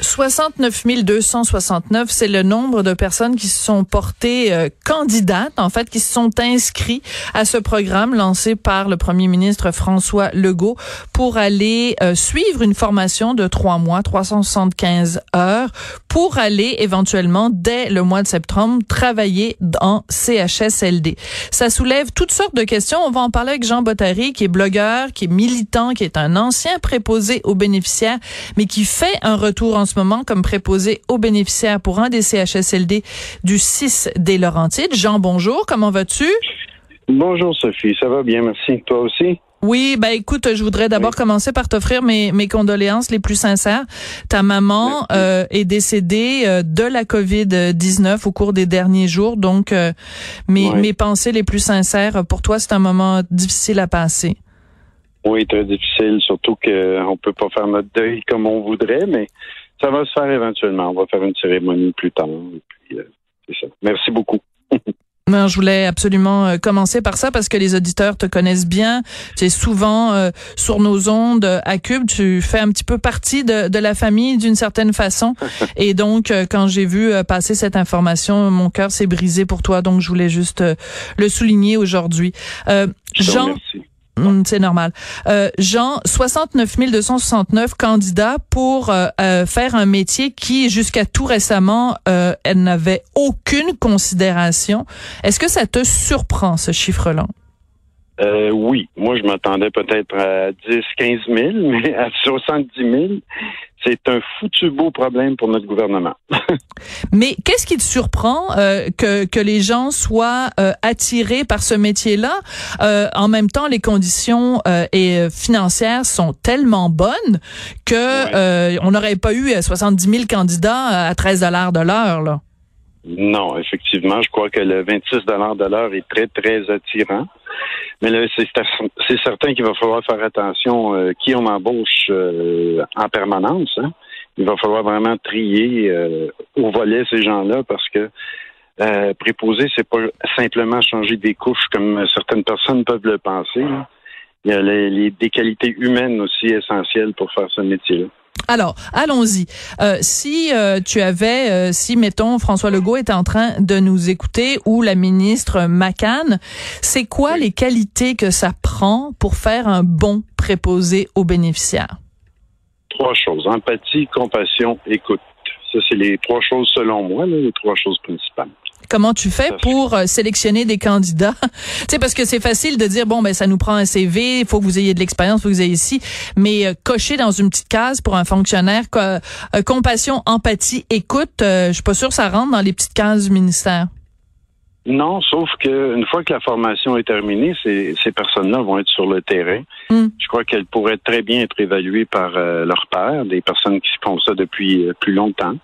69 269, c'est le nombre de personnes qui se sont portées euh, candidates, en fait, qui se sont inscrits à ce programme lancé par le premier ministre François Legault pour aller euh, suivre une formation de trois mois, 375 heures, pour aller éventuellement, dès le mois de septembre, travailler en CHSLD. Ça soulève toutes sortes de questions. On va en parler avec Jean Bottary, qui est blogueur, qui est militant, qui est un ancien préposé aux bénéficiaires, mais qui fait un retour en ce moment comme préposé aux bénéficiaires pour un des CHSLD du 6 des Laurentides. Jean, bonjour, comment vas-tu? Bonjour Sophie, ça va bien, merci. Toi aussi? Oui, ben écoute, je voudrais d'abord commencer par t'offrir mes, mes condoléances les plus sincères. Ta maman euh, est décédée euh, de la COVID-19 au cours des derniers jours, donc euh, mes, mes pensées les plus sincères pour toi, c'est un moment difficile à passer. Oui, très difficile, surtout qu'on peut pas faire notre deuil comme on voudrait, mais ça va se faire éventuellement. On va faire une cérémonie plus tard. puis, euh, c'est ça. Merci beaucoup. Non, je voulais absolument euh, commencer par ça parce que les auditeurs te connaissent bien. Tu es souvent euh, sur nos ondes à Cube. Tu fais un petit peu partie de, de la famille d'une certaine façon. Et donc, quand j'ai vu passer cette information, mon cœur s'est brisé pour toi. Donc, je voulais juste le souligner aujourd'hui. Jean, Jean Mm, c'est normal. Euh, Jean, 69 269 candidats pour euh, euh, faire un métier qui, jusqu'à tout récemment, euh, elle n'avait aucune considération. Est-ce que ça te surprend, ce chiffre-là? Euh, oui, moi je m'attendais peut-être à 10, 15 000, mais à 70 000, c'est un foutu beau problème pour notre gouvernement. mais qu'est-ce qui te surprend euh, que, que les gens soient euh, attirés par ce métier-là? Euh, En même temps, les conditions euh, et financières sont tellement bonnes que on n'aurait pas eu 70 000 candidats à 13 dollars de l'heure là. Non, effectivement, je crois que le 26 dollars de l'heure est très très attirant. Mais là, c'est certain qu'il va falloir faire attention euh, qui on embauche euh, en permanence. Hein. Il va falloir vraiment trier euh, au volet ces gens-là parce que euh, préposer, c'est pas simplement changer des couches comme certaines personnes peuvent le penser. Il y a les, des qualités humaines aussi essentielles pour faire ce métier-là. Alors, allons-y. Euh, si euh, tu avais, euh, si mettons François Legault était en train de nous écouter ou la ministre Macan, c'est quoi les qualités que ça prend pour faire un bon préposé aux bénéficiaires? Trois choses empathie, compassion, écoute. Ça, c'est les trois choses selon moi, là, les trois choses principales. Comment tu fais pour euh, sélectionner des candidats? Tu sais parce que c'est facile de dire bon ben ça nous prend un CV, il faut que vous ayez de l'expérience, faut que vous ayez ici, mais euh, cocher dans une petite case pour un fonctionnaire euh, compassion, empathie, écoute, je suis pas sûr que ça rentre dans les petites cases du ministère. Non, sauf que une fois que la formation est terminée, ces, ces personnes-là vont être sur le terrain. Mm. Je crois qu'elles pourraient très bien être évaluées par leur père, des personnes qui font ça depuis plus longtemps.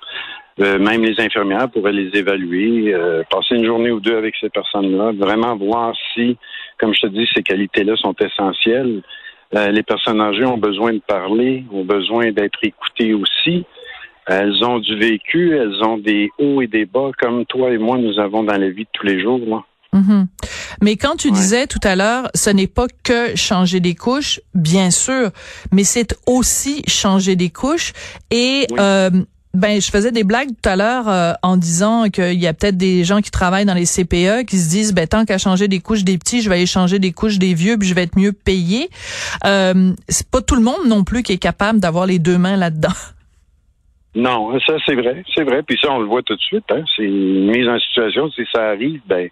Euh, même les infirmières pourraient les évaluer, euh, passer une journée ou deux avec ces personnes-là, vraiment voir si, comme je te dis, ces qualités-là sont essentielles. Euh, les personnes âgées ont besoin de parler, ont besoin d'être écoutées aussi. Elles ont du vécu, elles ont des hauts et des bas, comme toi et moi, nous avons dans la vie de tous les jours. Là. Mm-hmm. Mais quand tu disais tout à l'heure, ce n'est pas que changer des couches, bien sûr, mais c'est aussi changer des couches et euh, ben, je faisais des blagues tout à l'heure euh, en disant qu'il y a peut-être des gens qui travaillent dans les CPE qui se disent, ben tant qu'à changer des couches des petits, je vais aller changer des couches des vieux, puis je vais être mieux payé. Euh, c'est pas tout le monde non plus qui est capable d'avoir les deux mains là-dedans. Non, ça c'est vrai, c'est vrai. Puis ça, on le voit tout de suite. Hein? C'est une mise en situation. Si ça arrive, ben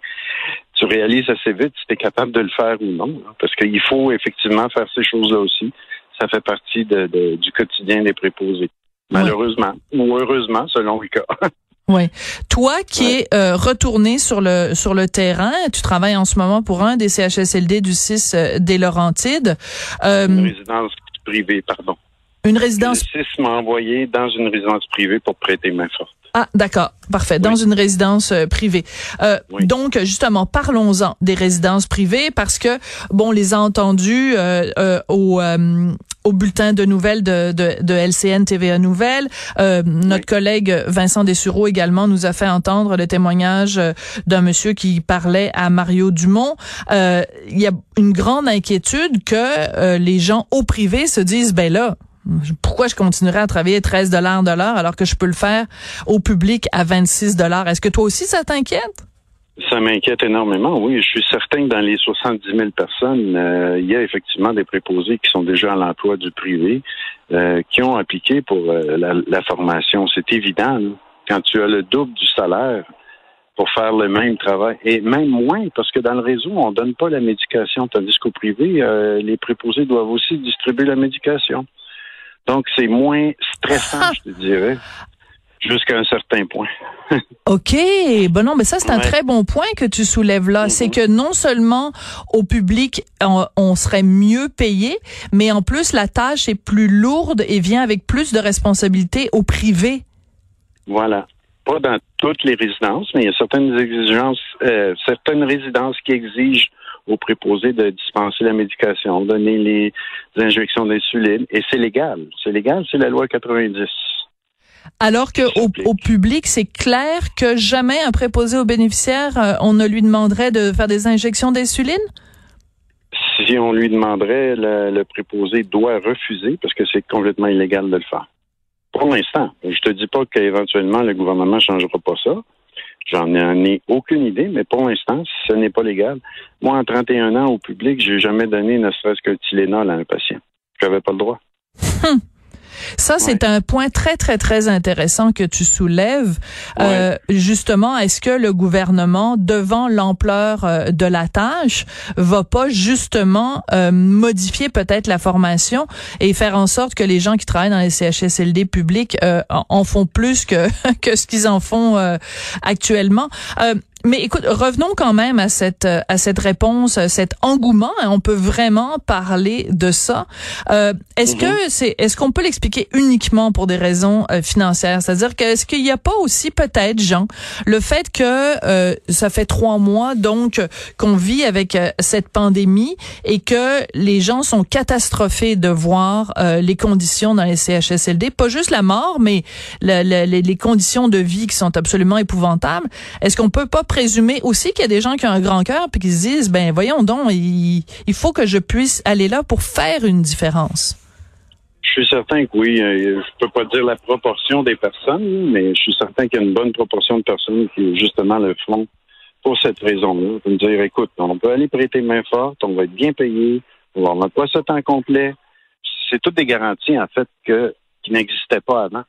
tu réalises assez vite si tu es capable de le faire ou non. Hein. Parce qu'il faut effectivement faire ces choses-là aussi. Ça fait partie de, de, du quotidien des préposés malheureusement ou heureusement selon le cas. Oui. Toi qui es euh, retourné sur le sur le terrain, tu travailles en ce moment pour un des CHSLD du 6 euh, des Laurentides. Euh, une résidence privée, pardon. Une résidence. Le 6 m'a envoyé dans une résidence privée pour prêter main forte. Ah, d'accord, parfait. Dans une résidence euh, privée. Euh, Donc, justement, parlons-en des résidences privées parce que, bon, on les a entendues euh, au au bulletin de nouvelles de, de, de LCN TVA Nouvelles. Euh, notre collègue Vincent Dessureau également nous a fait entendre le témoignage euh, d'un monsieur qui parlait à Mario Dumont. Euh, il y a une grande inquiétude que les gens au privé se disent, ben là, pourquoi je continuerais à travailler 13 dollars de l'heure alors que je peux le faire au public à 26 dollars? Est-ce que toi aussi ça t'inquiète? Ça m'inquiète énormément, oui. Je suis certain que dans les 70 000 personnes, euh, il y a effectivement des préposés qui sont déjà à l'emploi du privé, euh, qui ont appliqué pour euh, la, formation. C'est évident. quand tu as le double du salaire pour faire le même travail, et même moins, parce que dans le réseau, on donne pas la médication, tandis qu'au privé, les préposés doivent aussi distribuer la médication. Donc, c'est moins stressant, je te dirais jusqu'à un certain point. OK. Bon, non, mais ça, c'est un très bon point que tu soulèves là. C'est que non seulement au public, on, serait mieux payé, mais en plus, la tâche est plus lourde et vient avec plus de responsabilités au privé. Voilà. Pas dans toutes les résidences, mais il y a certaines exigences, euh, certaines résidences qui exigent aux préposés de dispenser la médication, donner les injections d'insuline, et c'est légal. C'est légal, c'est la loi 90. Alors que au, public, c'est clair que jamais un préposé aux bénéficiaires, euh, on ne lui demanderait de faire des injections d'insuline? Si on lui demanderait, le, préposé doit refuser parce que c'est complètement illégal de le faire. Pour l'instant, je te dis pas qu'éventuellement le gouvernement changera pas ça. J'en ai aucune idée, mais pour l'instant, ce n'est pas légal. Moi, en 31 ans au public, j'ai jamais donné ne serait-ce qu'un Tylenol à un patient. J'avais pas le droit. Hum. Ça, c'est un point très, très, très intéressant que tu soulèves. Euh, justement, est-ce que le gouvernement, devant l'ampleur euh, de la tâche, va pas justement euh, modifier peut-être la formation et faire en sorte que les gens qui travaillent dans les CHSLD publics en font plus que, que ce qu'ils en font actuellement? Mais écoute, revenons quand même à cette euh, à cette réponse, cet engouement. Hein, on peut vraiment parler de ça. Euh, est-ce que mhm. c'est est-ce qu'on peut l'expliquer uniquement pour des raisons euh, financières? C'est-à-dire que est-ce qu'il n'y a pas aussi peut-être, Jean, le fait que euh, ça fait trois mois donc qu'on vit avec cette pandémie et que les gens sont catastrophés de voir les conditions dans les CHSLD, pas juste la mort, mais les, les conditions de vie qui sont absolument épouvantables. Est-ce qu'on peut pas présumer aussi qu'il y a des gens qui ont un grand cœur puis qui se disent ben voyons donc il, faut que je puisse aller là pour faire une différence. Je suis certain que oui. Euh, je peux pas dire la proportion des personnes, mais je suis certain qu'il y a une bonne proportion de personnes qui justement le font pour cette raison-là. Pour me dire, écoute, on peut aller prêter main forte, on va être bien payé, on va pas ça temps complet. C'est toutes des garanties, en fait, que, qui n'existaient pas avant.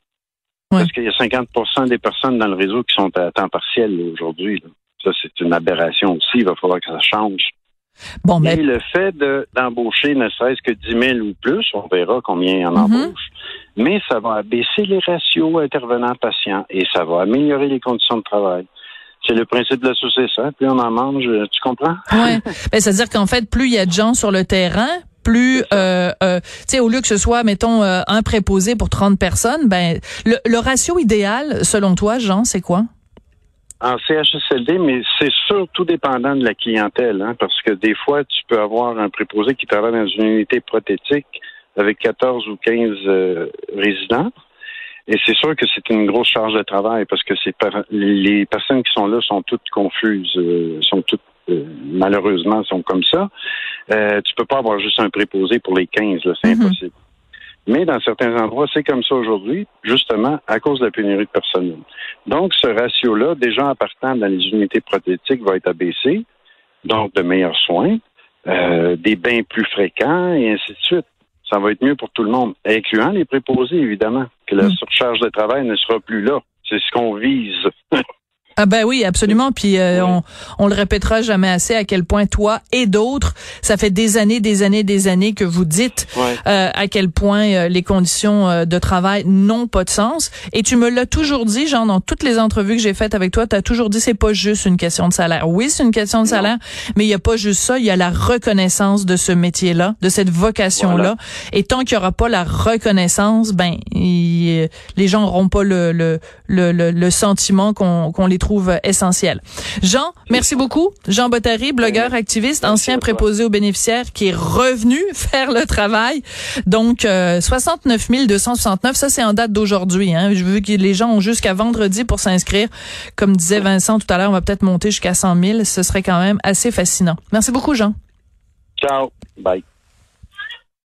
Parce qu'il y a 50% des personnes dans le réseau qui sont à temps partiel aujourd'hui. Ça, c'est une aberration aussi. Il va falloir que ça change. Bon, mais... Et le fait d'embaucher ne serait-ce que 10 000 ou plus, on verra combien en mhm. embauche, mais ça va abaisser les ratios intervenants-patients et ça va améliorer les conditions de travail. C'est le principe de la saucisse. Hein? Plus on en mange, tu comprends? Oui. ben, C'est-à-dire qu'en fait, plus il y a de gens sur le terrain, plus, euh, euh, tu sais, au lieu que ce soit, mettons, euh, un préposé pour 30 personnes, ben, le, ratio idéal, selon toi, Jean, c'est quoi? En CHSLD, mais c'est surtout dépendant de la clientèle, hein, parce que des fois, tu peux avoir un préposé qui travaille dans une unité prothétique avec 14 ou 15 résidents. Et c'est sûr que c'est une grosse charge de travail parce que c'est les personnes qui sont là sont toutes confuses, sont toutes euh, malheureusement, sont comme ça. Euh, tu peux pas avoir juste un préposé pour les 15, c'est mhm. impossible. Mais dans certains endroits, c'est comme ça aujourd'hui, justement à cause de la pénurie de personnel. Donc, ce ratio-là, déjà en partant dans les unités prothétiques, va être abaissé, donc de meilleurs soins, euh, des bains plus fréquents et ainsi de suite. Ça va être mieux pour tout le monde, incluant les préposés, évidemment, que la mhm. surcharge de travail ne sera plus là. C'est ce qu'on vise. Ah ben oui, absolument. Puis euh, on, on le répétera jamais assez à quel point toi et d'autres, ça fait des années, des années, des années que vous dites euh, à quel point euh, les conditions de travail n'ont pas de sens. Et tu me l'as toujours dit, genre dans toutes les entrevues que j'ai faites avec toi, tu as toujours dit c'est pas juste une question de salaire. Oui, c'est une question de salaire, mais il y a pas juste ça, il y a la reconnaissance de ce métier-là, de cette vocation-là. Et tant qu'il y aura pas la reconnaissance, ben les gens auront pas le le, le, le, sentiment qu'on qu'on les trouve essentiel. Jean, merci beaucoup. Jean Bottary, blogueur, activiste, ancien préposé aux bénéficiaires qui est revenu faire le travail. Donc, 69 269, ça c'est en date d'aujourd'hui. Hein. Je veux que les gens ont jusqu'à vendredi pour s'inscrire. Comme disait Vincent tout à l'heure, on va peut-être monter jusqu'à 100 000. Ce serait quand même assez fascinant. Merci beaucoup, Jean. Ciao. Bye.